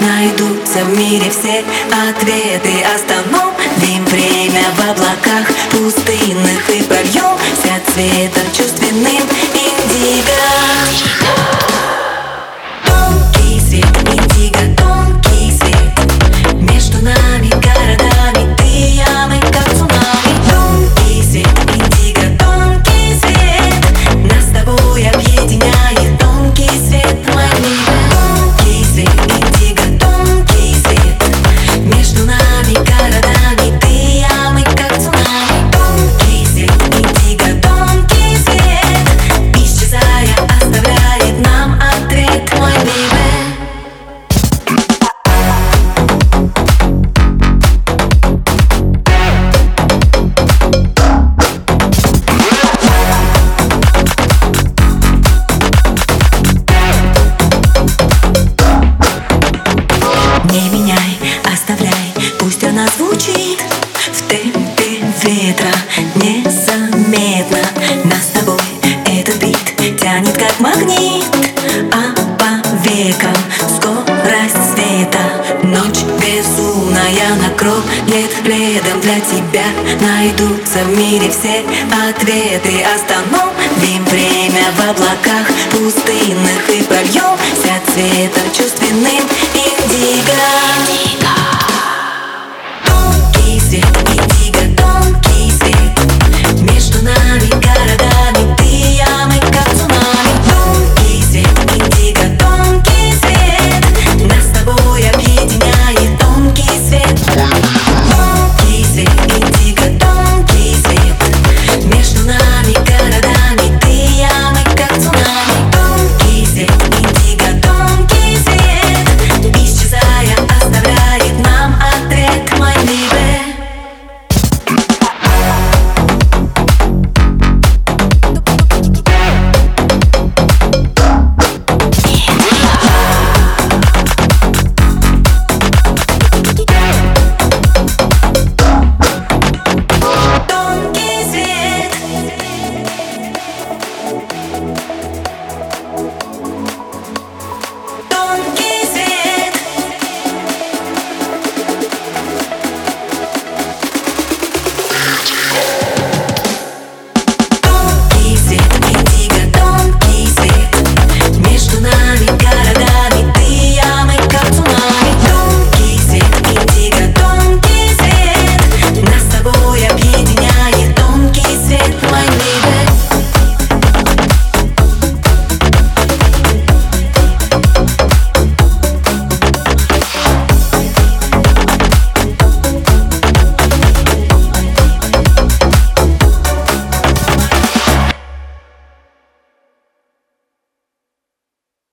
Найдутся в мире все ответы. Остановим время в облаках пустынных И прольемся цветом ветра незаметно. Нас с тобой этот бит тянет как магнит. А по векам скорость света. Ночь безумная накроет пледом для тебя. Найдутся в мире все ответы. Остановим время в облаках пустынных И прольемся цветом чувственным индиго. Тонкий свет, индиго